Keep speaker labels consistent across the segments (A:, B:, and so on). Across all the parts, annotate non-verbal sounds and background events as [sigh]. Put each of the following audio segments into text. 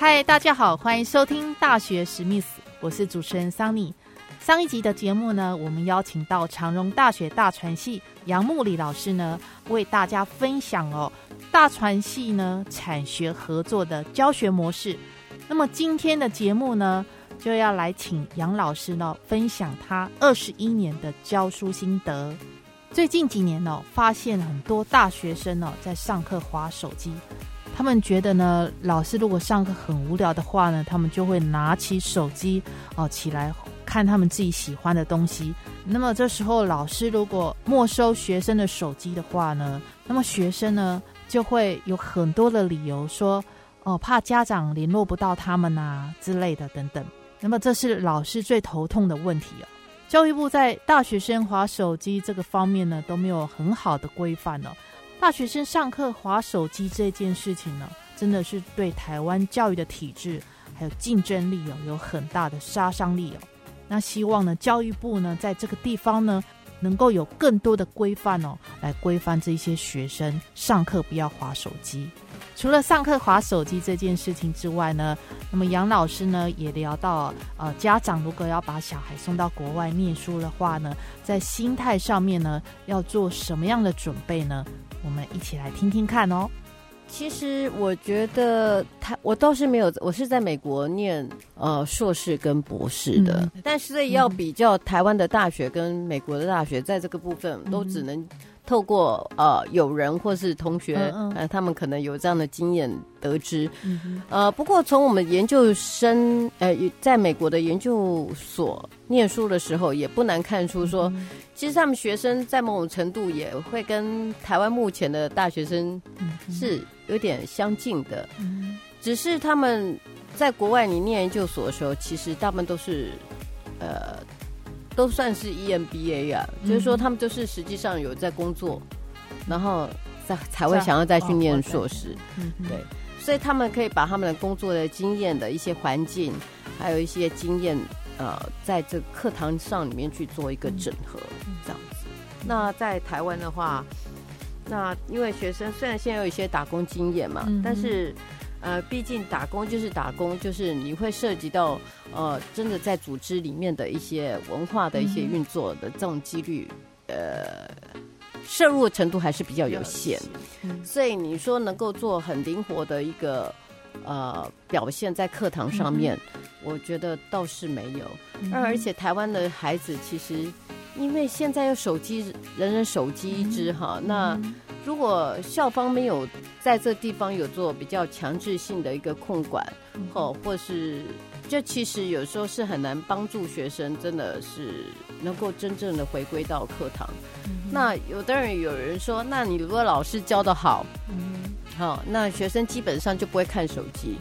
A: 嗨，大家好，欢迎收听《大学史密斯》，我是主持人桑尼。上一集的节目呢，我们邀请到长荣大学大传系杨木里老师呢，为大家分享哦大传系呢产学合作的教学模式。那么今天的节目呢，就要来请杨老师呢分享他二十一年的教书心得。最近几年呢，发现很多大学生呢在上课划手机。他们觉得呢，老师如果上课很无聊的话呢，他们就会拿起手机哦起来看他们自己喜欢的东西。那么这时候老师如果没收学生的手机的话呢，那么学生呢就会有很多的理由说哦，怕家长联络不到他们啊之类的等等。那么这是老师最头痛的问题哦。教育部在大学生划手机这个方面呢都没有很好的规范哦。大学生上课划手机这件事情呢，真的是对台湾教育的体制还有竞争力哦，有很大的杀伤力哦。那希望呢，教育部呢，在这个地方呢，能够有更多的规范哦，来规范这些学生上课不要划手机。除了上课划手机这件事情之外呢，那么杨老师呢也聊到，呃，家长如果要把小孩送到国外念书的话呢，在心态上面呢，要做什么样的准备呢？我们一起来听听看哦。
B: 其实我觉得他，我倒是没有，我是在美国念呃硕士跟博士的，但是要比较台湾的大学跟美国的大学，在这个部分都只能。透过呃友人或是同学，呃他们可能有这样的经验得知，呃不过从我们研究生呃在美国的研究所念书的时候，也不难看出说，其实他们学生在某种程度也会跟台湾目前的大学生是有点相近的，只是他们在国外你念研究所的时候，其实他们都是呃。都算是 EMBA 啊，就是说他们就是实际上有在工作，然后才才会想要再去念硕士，对，所以他们可以把他们的工作的经验的一些环境，还有一些经验，呃，在这课堂上里面去做一个整合，这样子。那在台湾的话，那因为学生虽然现在有一些打工经验嘛，但是。呃，毕竟打工就是打工，就是你会涉及到呃，真的在组织里面的一些文化的一些运作的这种几率，呃，摄入程度还是比较有限。所以你说能够做很灵活的一个呃表现在课堂上面，我觉得倒是没有。而而且台湾的孩子其实因为现在有手机，人人手机一支哈，那。如果校方没有在这地方有做比较强制性的一个控管，哦，或是，这其实有时候是很难帮助学生，真的是能够真正的回归到课堂。那有的人有人说，那你如果老师教的好，好，那学生基本上就不会看手机。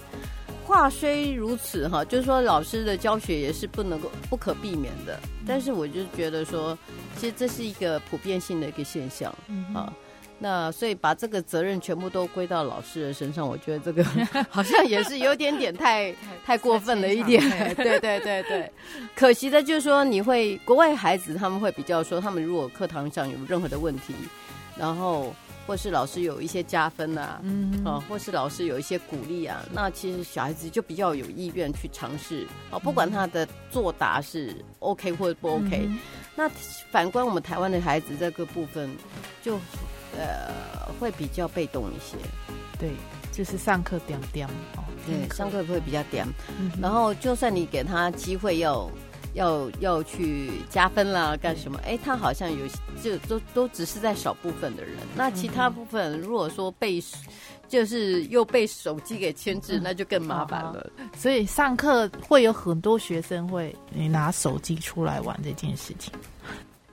B: 话虽如此，哈，就是说老师的教学也是不能够不可避免的。但是我就觉得说，其实这是一个普遍性的一个现象，啊。那所以把这个责任全部都归到老师的身上，我觉得这个 [laughs] [laughs] 好像也是有点点太 [laughs] 太过分了一点。对对对对，可惜的就是说，你会国外孩子他们会比较说，他们如果课堂上有任何的问题，然后或是老师有一些加分啊，嗯啊，或是老师有一些鼓励啊，那其实小孩子就比较有意愿去尝试啊，不管他的作答是 OK 或者不 OK。那反观我们台湾的孩子这个部分就。呃，会比较被动一些，
A: 对，就是上课点点
B: 哦，对，上课会比较点，然后就算你给他机会要要要去加分啦，干什么？哎，他好像有就都都只是在少部分的人，那其他部分如果说被就是又被手机给牵制，那就更麻烦了。
A: 所以上课会有很多学生会拿手机出来玩这件事情。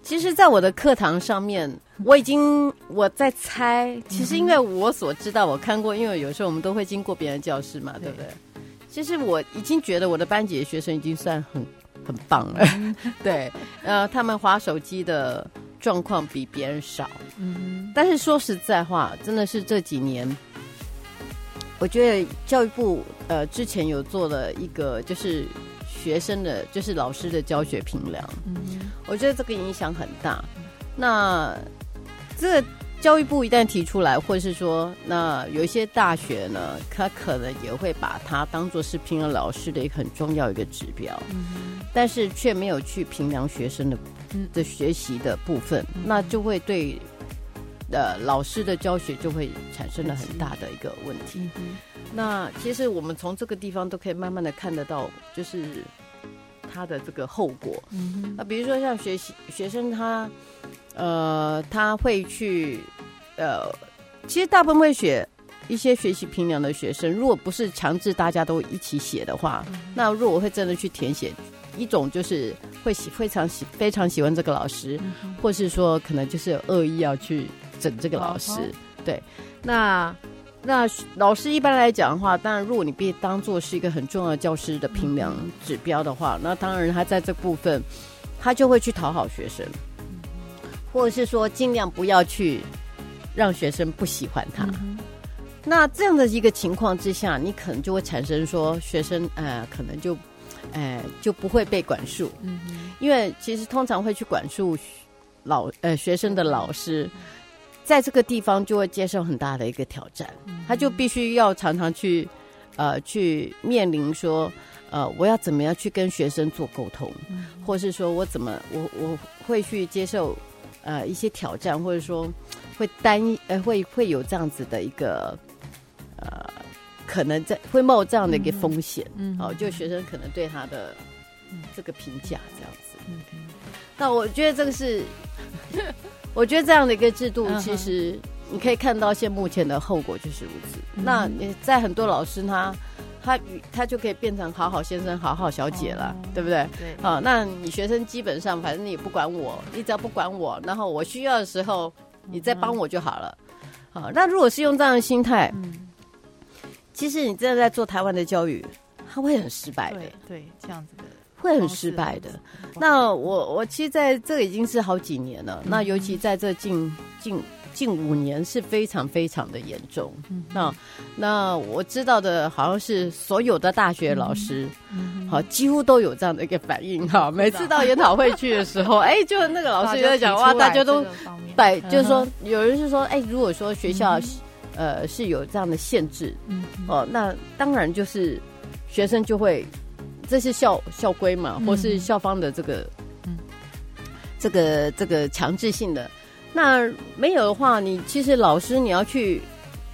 B: 其实，在我的课堂上面，我已经我在猜。其实，因为我所知道，我看过，因为有时候我们都会经过别人教室嘛，对不对？其实我已经觉得我的班级的学生已经算很很棒了。[laughs] 对，呃，他们划手机的状况比别人少。嗯，但是说实在话，真的是这几年，我觉得教育部呃之前有做了一个就是。学生的就是老师的教学评量，嗯，我觉得这个影响很大。那这个教育部一旦提出来，或者是说，那有一些大学呢，他可能也会把它当做是评量老师的一个很重要一个指标，嗯，但是却没有去评量学生的的学习的部分，那就会对呃老师的教学就会产生了很大的一个问题。那其实我们从这个地方都可以慢慢的看得到，就是他的这个后果。嗯那比如说像学习学生他，呃，他会去，呃，其实大部分会写一些学习评量的学生，如果不是强制大家都一起写的话，那如果会真的去填写，一种就是会喜非常喜非常喜欢这个老师，或是说可能就是恶意要去整这个老师，对，那。那老师一般来讲的话，当然，如果你被当做是一个很重要的教师的评量指标的话，那当然他在这部分，他就会去讨好学生，或者是说尽量不要去让学生不喜欢他。那这样的一个情况之下，你可能就会产生说学生呃，可能就呃就不会被管束。嗯，因为其实通常会去管束老呃学生的老师。在这个地方就会接受很大的一个挑战，他就必须要常常去，呃，去面临说，呃，我要怎么样去跟学生做沟通，或是说我怎么我我会去接受呃一些挑战，或者说会担呃会会有这样子的一个呃可能在会冒这样的一个风险，嗯哦，就学生可能对他的这个评价这样子，那我觉得这个是。我觉得这样的一个制度，其实你可以看到，现目前的后果就是如此。那你在很多老师他他他就可以变成好好先生、好好小姐了，对不对？
A: 对。
B: 好，那你学生基本上反正你也不管我，你只要不管我，然后我需要的时候你再帮我就好了。好，那如果是用这样的心态，嗯，其实你真的在做台湾的教育，他会很失败的。
A: 对，这样子的。
B: 会很失败的。那我我其实在这已经是好几年了。那尤其在这近近近五年是非常非常的严重。那那我知道的好像是所有的大学老师，好几乎都有这样的一个反应哈。每次到研讨会去的时候，[laughs] 哎，就那个老师就在讲哇，大家都摆，就是说有人是说，哎，如果说学校呃是有这样的限制，哦，那当然就是学生就会。这是校校规嘛，或是校方的这个，嗯，这个这个强制性的。那没有的话，你其实老师你要去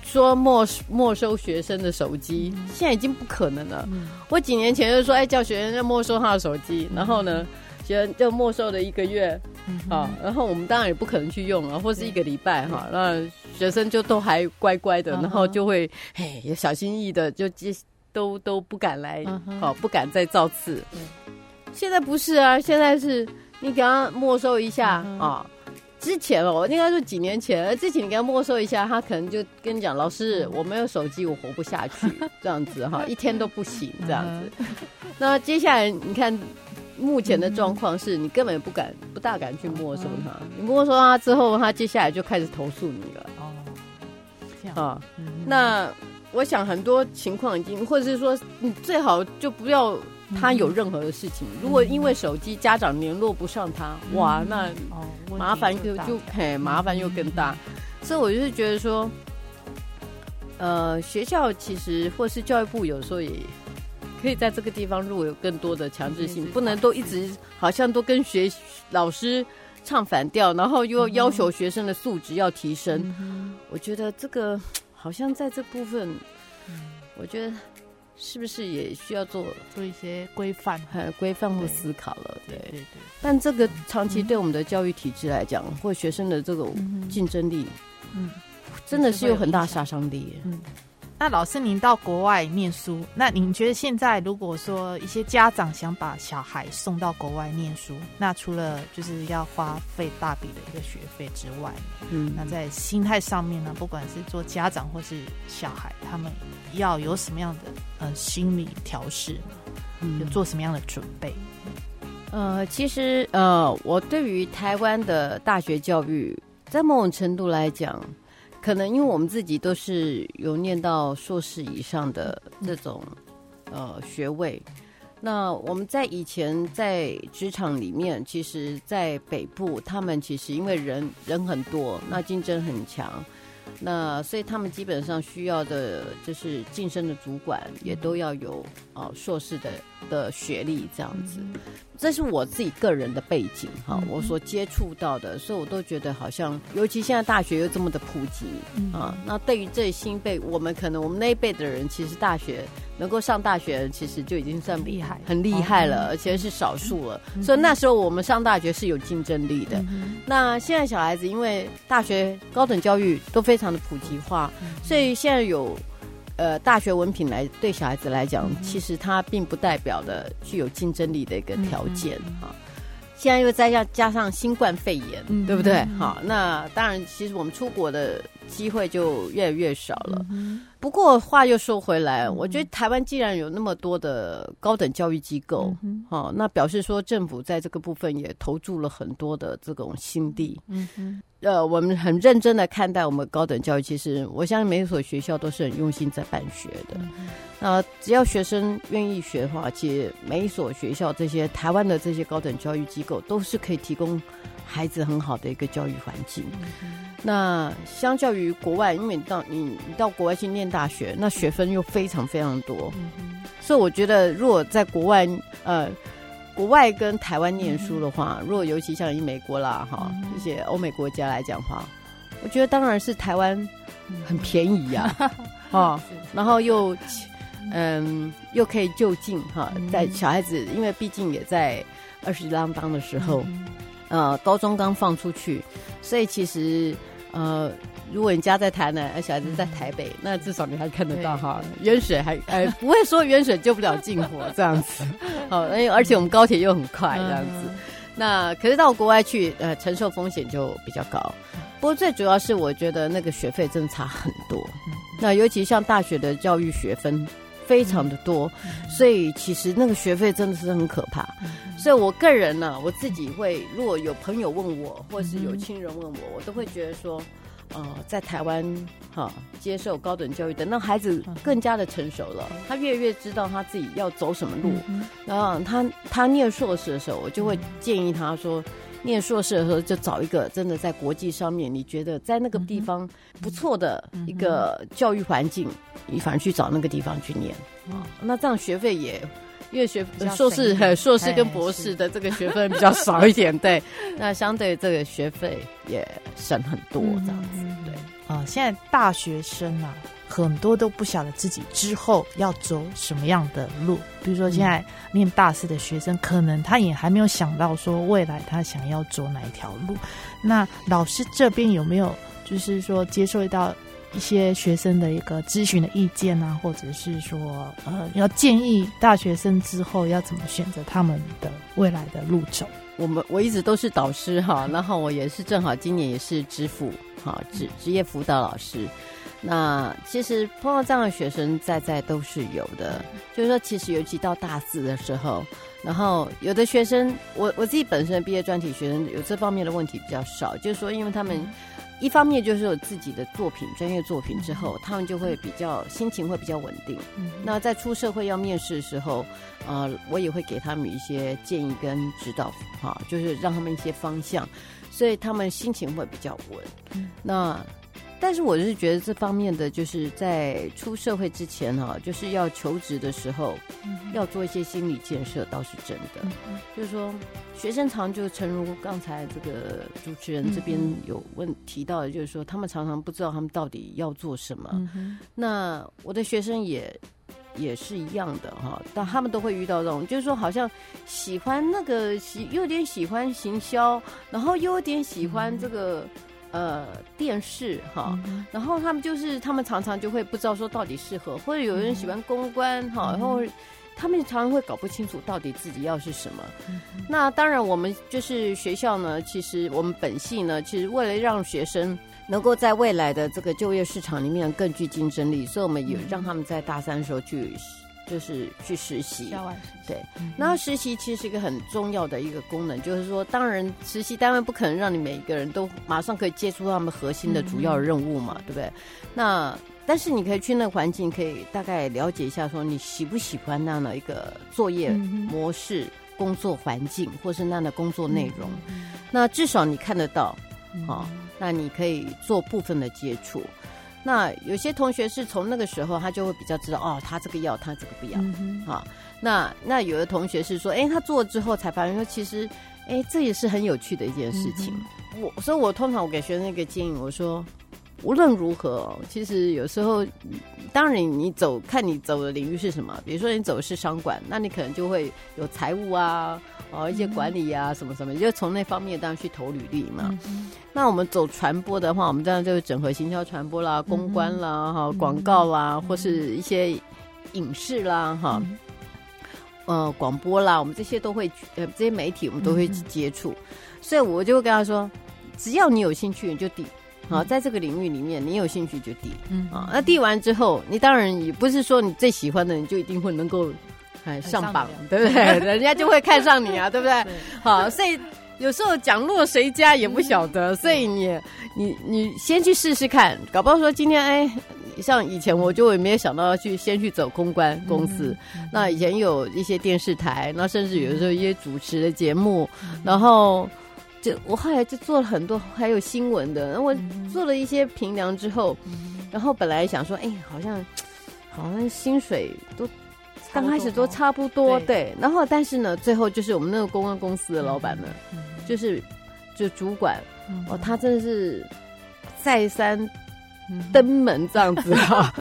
B: 说没没收学生的手机，现在已经不可能了。我几年前就说，哎，叫学生要没收他的手机，然后呢，学生就没收了一个月，啊，然后我们当然也不可能去用啊，或是一个礼拜哈，那学生就都还乖乖的，然后就会嘿小心翼翼的就接。都都不敢来，好不敢再造次。现在不是啊，现在是你给他没收一下啊。之前哦，应该说几年前，之前你给他没收一下，他可能就跟你讲：“老师，我没有手机，我活不下去。[laughs] ”这样子哈，一天都不行这样子。那接下来你看，目前的状况是你根本不敢、不大敢去没收他。你没收他之后，他接下来就开始投诉你了。哦，这样啊，那。我想很多情况已经，或者是说，你最好就不要他有任何的事情。如果因为手机家长联络不上他，哇，那麻烦就就嘿，麻烦又更大。所以我就是觉得说，呃，学校其实或是教育部有时候也可以在这个地方，如果有更多的强制性，不能都一直好像都跟学老师唱反调，然后又要求学生的素质要提升。我觉得这个。好像在这部分，我觉得是不是也需要做
A: 做一些规范、
B: 规范或思考了？对。对。对。但这个长期对我们的教育体制来讲，或学生的这种竞争力，嗯，真的是有很大杀伤力。嗯，
A: 那老师，您到国外念书，那您觉得现在如果说一些家长想把小孩送到国外念书，那除了就是要花费大笔的一个学费之外，嗯，那在心态上面呢，不管是做家长或是小孩，他们要有什么样的呃心理调试呢？有做什么样的准备？
B: 呃，其实呃，我对于台湾的大学教育，在某种程度来讲。可能因为我们自己都是有念到硕士以上的这种呃学位，那我们在以前在职场里面，其实，在北部，他们其实因为人人很多，那竞争很强，那所以他们基本上需要的就是晋升的主管也都要有啊硕士的的学历这样子。这是我自己个人的背景哈，我所接触到的，所以我都觉得好像，尤其现在大学又这么的普及啊，那对于这新辈，我们可能我们那一辈的人，其实大学能够上大学，其实就已经算
A: 厉害，
B: 很厉害了，而且是少数了。所以那时候我们上大学是有竞争力的。那现在小孩子因为大学高等教育都非常的普及化，所以现在有。呃，大学文凭来对小孩子来讲，其实它并不代表的具有竞争力的一个条件哈。现在又再加加上新冠肺炎，对不对？好，那当然，其实我们出国的机会就越来越少了。不过话又说回来，我觉得台湾既然有那么多的高等教育机构，哦，那表示说政府在这个部分也投注了很多的这种心力。嗯哼，呃，我们很认真的看待我们高等教育。其实，我相信每一所学校都是很用心在办学的。那只要学生愿意学的话，其实每一所学校这些台湾的这些高等教育机构都是可以提供孩子很好的一个教育环境。那相较于国外，因为你到你你到国外去念大学，那学分又非常非常多，所以我觉得如果在国外呃国外跟台湾念书的话，如果尤其像以美国啦哈一些欧美国家来讲话，我觉得当然是台湾很便宜呀，[laughs] 啊，然后又嗯又可以就近哈，在小孩子因为毕竟也在二十啷当的时候，呃高中刚放出去，所以其实。呃，如果你家在台南，而小孩子在台北，那至少你还看得到哈，远水还呃 [laughs] 不会说远水救不了近火这样子，好，而而且我们高铁又很快这样子，那可是到国外去，呃，承受风险就比较高。不过最主要是我觉得那个学费真的差很多，那尤其像大学的教育学分非常的多，所以其实那个学费真的是很可怕。所以我个人呢，我自己会，如果有朋友问我，或是有亲人问我，我都会觉得说，呃，在台湾哈接受高等教育，等到孩子更加的成熟了，他越越知道他自己要走什么路，然后他他念硕士的时候，我就会建议他说，念硕士的时候就找一个真的在国际上面你觉得在那个地方不错的一个教育环境，你反而去找那个地方去念啊，那这样学费也。因为学硕士、硕士跟博士的这个学分比较少一点，对，[laughs] 那相对这个学费也省很多，这样子，对。
A: 啊，现在大学生啊，很多都不晓得自己之后要走什么样的路。比如说，现在念大四的学生，可能他也还没有想到说未来他想要走哪一条路。那老师这边有没有就是说接受到？一些学生的一个咨询的意见啊，或者是说，呃，要建议大学生之后要怎么选择他们的未来的路走。
B: 我们我一直都是导师哈，然后我也是正好今年也是支付哈职职业辅导老师。那其实碰到这样的学生在在都是有的，就是说其实尤其到大四的时候，然后有的学生，我我自己本身毕业专题学生有这方面的问题比较少，就是说因为他们。一方面就是有自己的作品、专业作品之后，他们就会比较心情会比较稳定。那在出社会要面试的时候，呃，我也会给他们一些建议跟指导，哈，就是让他们一些方向，所以他们心情会比较稳。那。但是我是觉得这方面的，就是在出社会之前哈，就是要求职的时候，要做一些心理建设，倒是真的。就是说，学生常就诚如刚才这个主持人这边有问提到的，就是说他们常常不知道他们到底要做什么。那我的学生也也是一样的哈，但他们都会遇到这种，就是说好像喜欢那个喜，有点喜欢行销，然后又有点喜欢这个。呃电视哈，然后他们就是他们常常就会不知道说到底适合，或者有人喜欢公关哈，然后他们常常会搞不清楚到底自己要是什么。那当然，我们就是学校呢，其实我们本系呢，其实为了让学生能够在未来的这个就业市场里面更具竞争力，所以我们也让他们在大三的时候去。就是去实习，对，那实习其实是一个很重要的一个功能，就是说，当然实习单位不可能让你每一个人都马上可以接触他们核心的主要任务嘛，对不对？那但是你可以去那个环境，可以大概了解一下，说你喜不喜欢那样的一个作业模式、工作环境，或是那样的工作内容。那至少你看得到，好，那你可以做部分的接触。那有些同学是从那个时候，他就会比较知道哦，他这个要，他这个不要，啊。那那有的同学是说，哎，他做了之后才发现说，其实，哎，这也是很有趣的一件事情。我所以，我通常我给学生一个建议，我说，无论如何，其实有时候，当然你走看你走的领域是什么，比如说你走的是商管，那你可能就会有财务啊。哦，一些管理啊，什么什么，就从那方面当然去投履历嘛。那我们走传播的话，我们当然就是整合行销传播啦、公关啦、哈广告啦，或是一些影视啦、哈呃广播啦，我们这些都会呃这些媒体我们都会去接触。所以我就会跟他说，只要你有兴趣，你就递。好，在这个领域里面，你有兴趣就递。嗯啊，那递完之后，你当然也不是说你最喜欢的，你就一定会能够。哎，上榜 [laughs] 对不对？人家就会看上你啊，[laughs] 对不对？好，所以有时候讲落谁家也不晓得，所以你你你先去试试看，搞不好说今天哎，像以前我就也没有想到要去先去走公关公司。那以前有一些电视台，那甚至有的时候一些主持的节目，然后就我后来就做了很多，还有新闻的。然后我做了一些评量之后，然后本来想说，哎，好像好像薪水都。刚开始都差不多，对，然后但是呢，最后就是我们那个公关公司的老板呢，就是就主管哦，他真的是再三登门这样子哈，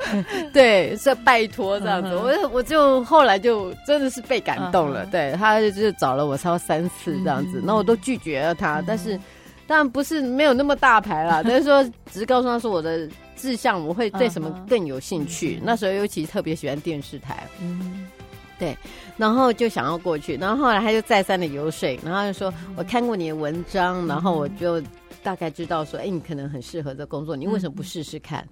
B: [laughs] 对，是拜托这样子，我我就后来就真的是被感动了，对他就是找了我超三次这样子，那我都拒绝了他，但是当然不是没有那么大牌了，[laughs] 但是说只是告诉他说我的。志向我会对什么更有兴趣？那时候尤其特别喜欢电视台，嗯，对，然后就想要过去，然后后来他就再三的游说，然后就说我看过你的文章，然后我就大概知道说，哎，你可能很适合这工作，你为什么不试试看？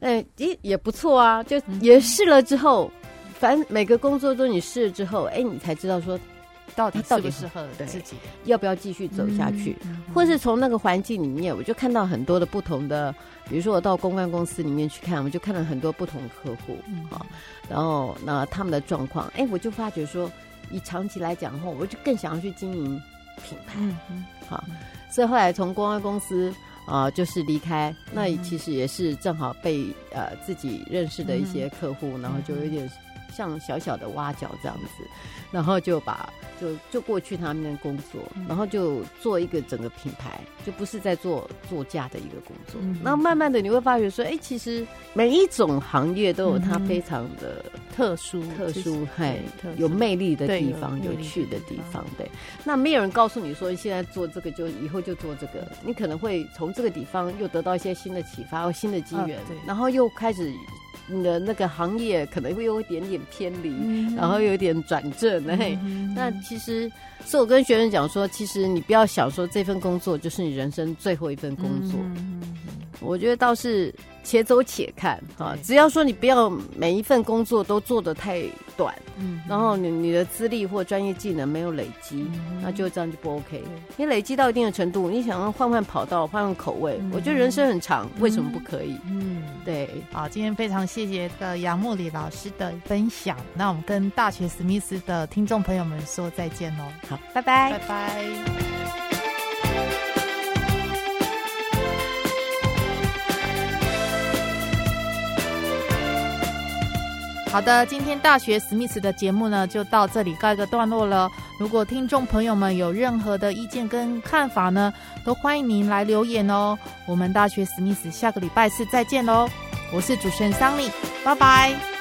B: 哎，也也不错啊，就也试了之后，反正每个工作中你试了之后，哎，你才知道说。
A: 到底到底适合自己，
B: 要不要继续走下去？或是从那个环境里面，我就看到很多的不同的，比如说我到公关公司里面去看，我就看到很多不同的客户啊，然后那他们的状况，哎，我就发觉说，以长期来讲后，我就更想要去经营品牌，好，所以后来从公关公司啊，就是离开，那其实也是正好被呃自己认识的一些客户，然后就有点。像小小的挖角这样子，然后就把就就过去他们那工作，然后就做一个整个品牌，就不是在做作家的一个工作。那慢慢的你会发觉说，哎，其实每一种行业都有它非常的
A: 特殊、
B: 特殊、嘿有魅力的地方、有趣的地方。对，那没有人告诉你说现在做这个就以后就做这个，你可能会从这个地方又得到一些新的启发或新的机缘，然后又开始。你的那个行业可能会有一点点偏离，然后有点转正，嘿，那其实所以我跟学生讲说，其实你不要想说这份工作就是你人生最后一份工作。我觉得倒是且走且看啊，只要说你不要每一份工作都做得太短，嗯，然后你你的资历或专业技能没有累积，那就这样就不 OK。你累积到一定的程度，你想要换换跑道、换换口味，我觉得人生很长，为什么不可以？嗯，对。
A: 好，今天非常谢谢的杨木里老师的分享，那我们跟大学史密斯的听众朋友们说再见喽。
B: 好，拜拜，
A: 拜拜。好的，今天大学史密斯的节目呢，就到这里告一个段落了。如果听众朋友们有任何的意见跟看法呢，都欢迎您来留言哦。我们大学史密斯下个礼拜四再见喽，我是主持人桑尼，拜拜。